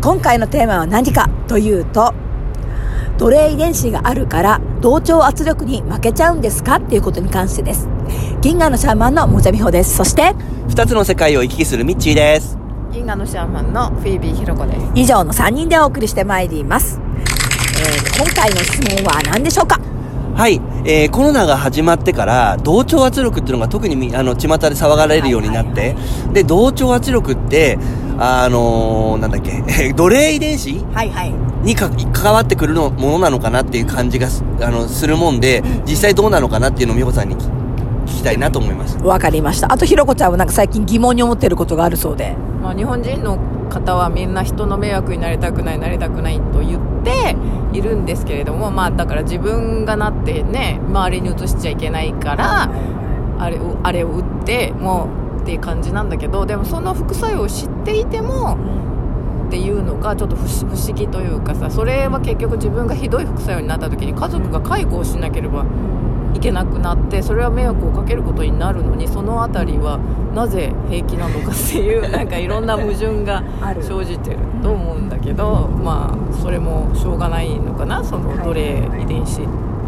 今回のテーマは何かというと、奴隷遺伝子があるから同調圧力に負けちゃうんですかっていうことに関してです。銀河のシャーマンのもじゃみほです。そして、二つの世界を行き来するミッチーです。銀河のシャーマンのフィービーひろこです。以上の3人でお送りしてまいります。えー、今回の質問は何でしょうか？はい、えー、コロナが始まってから、同調圧力っていうのが特に、あの、巷で騒がれるようになって、で、同調圧力って、あのー、なんだっけ、奴隷遺伝子？はいはい。にか関わってくるのものなのかなっていう感じがあのするもんで、実際どうなのかなっていうのを美穂さんに聞きたいなと思います。わかりました。あとひろこちゃんはなんか最近疑問に思ってることがあるそうで、まあ、日本人の方はみんな人の迷惑になりたくないなりたくないと言っているんですけれどもまあだから自分がなってね周りに移しちゃいけないからあれあれを打ってもうっていう感じなんだけどでもその副作用を知っていてもっていうのがちょっと不思議というかさそれは結局自分がひどい副作用になった時に家族が介護をしなければいけなくなってそれは迷惑をかけることになるのにその辺りはなぜ平気なのかっていうなんかいろんな矛盾が生じてると思うんだけどまあそれもしょうがないのかなその奴隷遺伝子、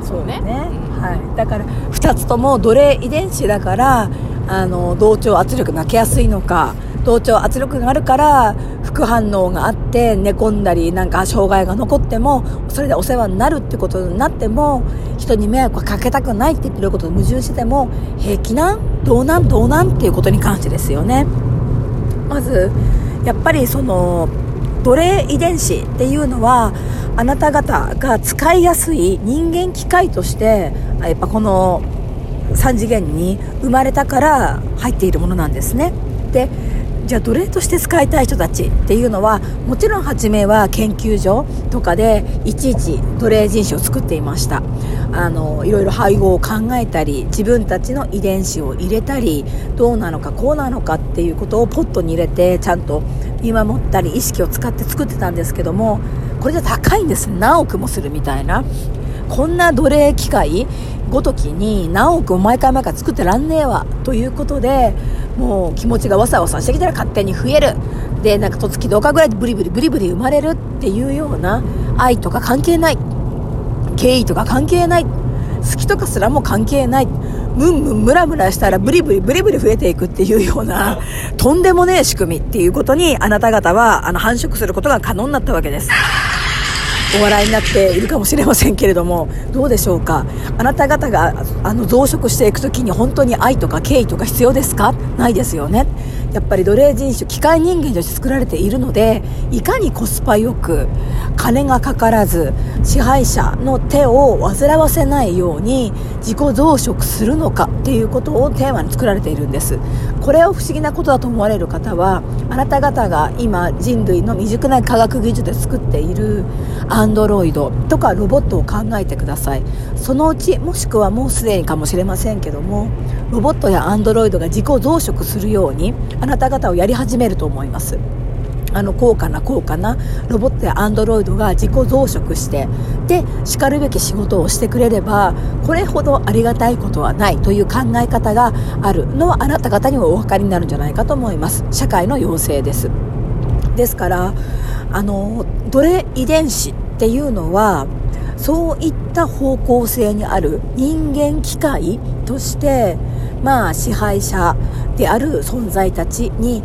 そうね、ね。うん、はい、だから2つとも奴隷遺伝子だからあの同調圧力負けやすいのか同調圧力があるから副反応があって寝込んだりなんか障害が残ってもそれでお世話になるってことになっても人に迷惑をかけたくないって言ってることと矛盾しても平気なん？どうなん？どうなんっていうことに関してですよね。まずやっぱりその奴隷遺伝子っていうのはあなた方が使いやすい人間機械としてやっぱこの3次元に生まれたから入っているものなんですね。でじゃあ奴隷として使いたい人たちっていうのはもちろん初めは研究所とかでいちいち奴隷人種を作っていました。あのいろいろ配合を考えたり自分たちの遺伝子を入れたりどうなのかこうなのかっていうことをポットに入れてちゃんと見守ったり意識を使って作ってたんですけどもこれじゃ高いんです。何億もするみたいな。こんな奴隷機械ごときに何億も毎回毎回作ってらんねえわということでもう気持ちがわさわさしてきたら勝手に増えるでなんかとつきどかぐらいでブリブリブリブリ生まれるっていうような愛とか関係ない敬意とか関係ない好きとかすらも関係ないムンムンムラムラしたらブリブリブリブリ増えていくっていうような とんでもねえ仕組みっていうことにあなた方はあの繁殖することが可能になったわけです。お笑いになっているかもしれませんけれどもどうでしょうか？あなた方があの増殖していく時に本当に愛とか敬意とか必要ですか？ないですよね。やっぱり奴隷人種機械人間として作られているのでいかにコスパよく金がかからず支配者の手を煩わせないように自己増殖するのかっていうことをテーマに作られているんです。これを不思議なことだと思われる方はあなた方が今人類の未熟な科学技術で作っているアンドロイドとかロボットを考えてください。そのうちもしくはもうすでにかもしれませんけどもロボットやアンドロイドが自己増殖するようにあなた方をやり始めると思います。あの高価な高価なロボットやアンドロイドが自己増殖してでしかるべき仕事をしてくれればこれほどありがたいことはないという考え方があるのはあなた方にもお分かりになるんじゃないかと思います。社会の要請です。ですからあの奴隷遺伝子っていうのはそういった方向性にある人間機械としてまあ支配者である存在たちに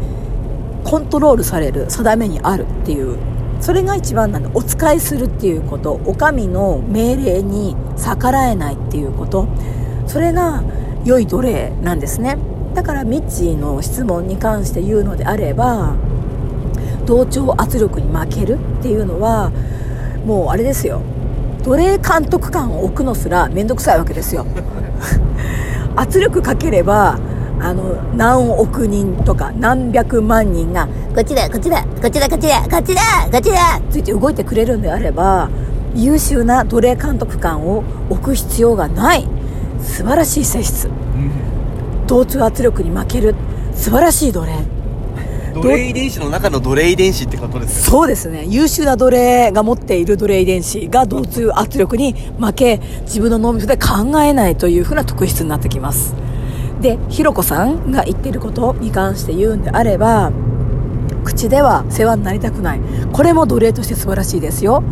コントロールされる定めにあるっていう。それが一番なんだ。お使いするっていうこと。お上の命令に逆らえないっていうこと。それが良い奴隷なんですね。だからミッチーの質問に関して言うのであれば同調圧力に負けるっていうのはもうあれですよ。奴隷監督官を置くのすら面倒くさいわけですよ。圧力かければあの何億人とか何百万人がこっちだこっちだこっちだこっちだこっちだこっちだついて動いてくれるんであれば優秀な奴隷監督官を置く必要がない。素晴らしい性質、同調圧力に負ける。素晴らしい奴隷。奴隷遺伝子の中の奴隷遺伝子ってことですそうですね。優秀な奴隷が持っている奴隷遺伝子が同通圧力に負け自分の脳みそで考えないというふうな特質になってきますでひろこさんが言ってることに関して言うんであれば口では世話になりたくない。これも奴隷として素晴らしいですよ。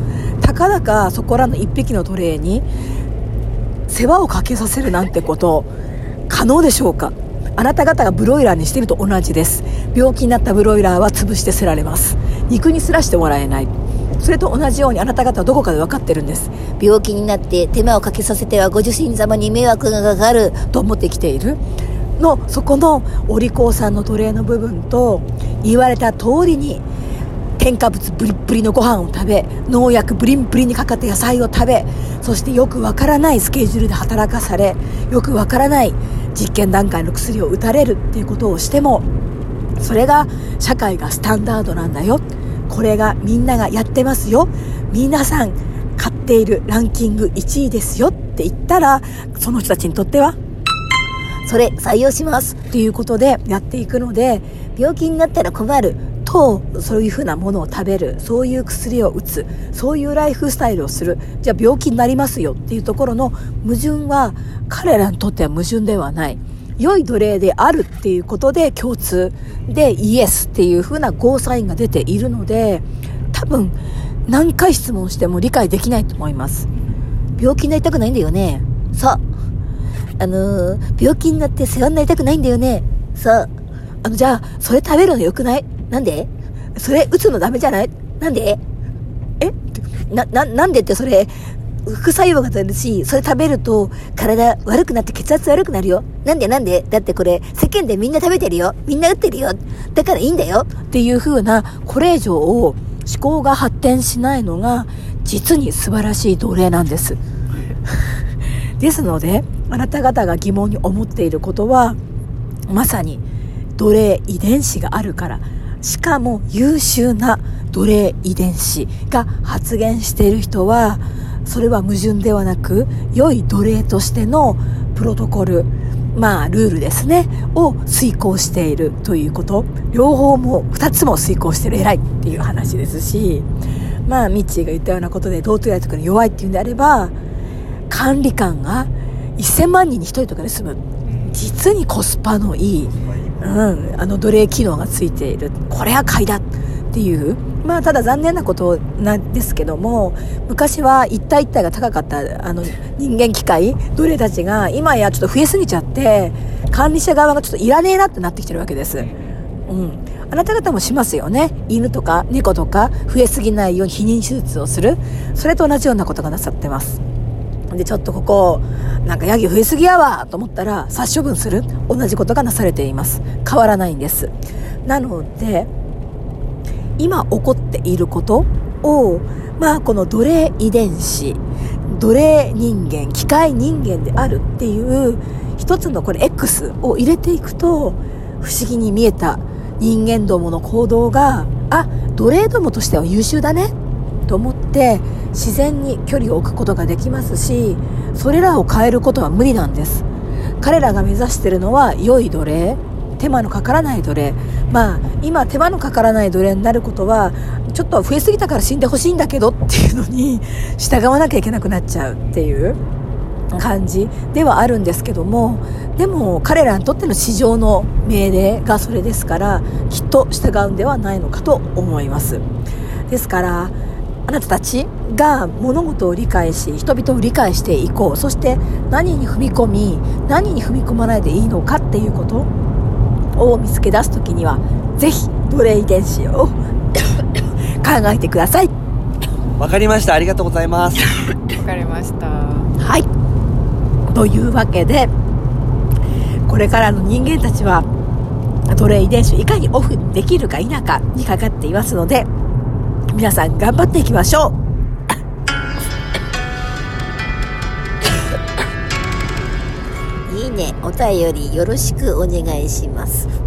たかだかそこらの一匹の奴隷に世話をかけさせるなんてこと可能でしょうかあなた方がブロイラーにしてると同じです病気になったブロイラーは潰して捨てられます肉にすらしてもらえないそれと同じようにあなた方はどこかで分かってるんです。病気になって手間をかけさせてはご主人様に迷惑がかかると思ってきている。のそこのお利口さんの奴隷の部分と言われた通りに添加物ブリッブリのご飯を食べ農薬ブリンブリにかかった野菜を食べそしてよくわからないスケジュールで働かされよくわからない実験段階の薬を打たれるっていうことをしてもそれが社会がスタンダードなんだよこれがみんながやってますよ。皆さん買っているランキング1位ですよ。って言ったらその人たちにとってはそれ採用します。っていうことでやっていくので病気になったら困る。とそういうふうなものを食べる。そういう薬を打つ。そういうライフスタイルをする。じゃあ病気になりますよ。っていうところの矛盾は彼らにとっては矛盾ではない。良い奴隷であるっていうことで共通でイエスっていうふうなゴーサインが出ているので多分何回質問しても理解できないと思います。病気になりたくないんだよね。そうあのー、病気になって世話になりたくないんだよね。そうあのじゃあそれ食べるのよくない？なんで？それ打つのダメじゃない？なんで？え？な、な、なんでってそれ、副作用が出るし、それ食べると体悪くなって血圧悪くなるよ。なんでなんで？だってこれ世間でみんな食べてるよ。みんな打ってるよ。だからいいんだよ。っていう風な、これ以上を思考が発展しないのが、実に素晴らしい奴隷なんです。ですので、あなた方が疑問に思っていることは、まさに奴隷遺伝子があるから、しかも優秀な奴隷遺伝子が発現している人はそれは矛盾ではなく良い奴隷としてのプロトコルまあルールですねを遂行しているということ。両方も2つも遂行してる偉いっていう話ですしまあミッチーが言ったようなことで同等やとかに弱いっていうんであれば管理官が1000万人に1人とかで済む。実にコスパのいいうん、あの奴隷機能がついている。これは買いだっていうまあただ残念なことなんですけども昔は一体一体が高かったあの人間機械奴隷たちが今やちょっと増えすぎちゃって管理者側がちょっといらねえなってなってきてるわけです。うんあなた方もしますよね。犬とか猫とか増えすぎないように避妊手術をする。それと同じようなことがなさってます。で、ちょっとここ、なんかヤギ増えすぎやわと思ったら殺処分する。同じことがなされています。変わらないんです。なので、今起こっていることを、まあこの奴隷遺伝子、奴隷人間、機械人間であるっていう一つのこれ X を入れていくと不思議に見えた人間どもの行動が、あ、奴隷どもとしては優秀だねと思って自然に距離を置くことができますしそれらを変えることは無理なんです。彼らが目指してるのは良い奴隷。手間のかからない奴隷。まあ今手間のかからない奴隷になることはちょっと増えすぎたから死んでほしいんだけどっていうのに従わなきゃいけなくなっちゃうっていう感じではあるんですけどもでも彼らにとっての市場の命令がそれですからきっと従うんではないのかと思います。ですからあなたたちが物事を理解し人々を理解していこう。そして何に踏み込み何に踏み込まないでいいのかっていうことを見つけ出す時にはぜひ奴隷遺伝子を 考えてください。わかりました。ありがとうございます。わかりました。はい。というわけでこれからの人間たちは奴隷遺伝子をいかにオフできるか否かにかかっていますので皆さん頑張っていきましょいいねお便りよろしくお願いします。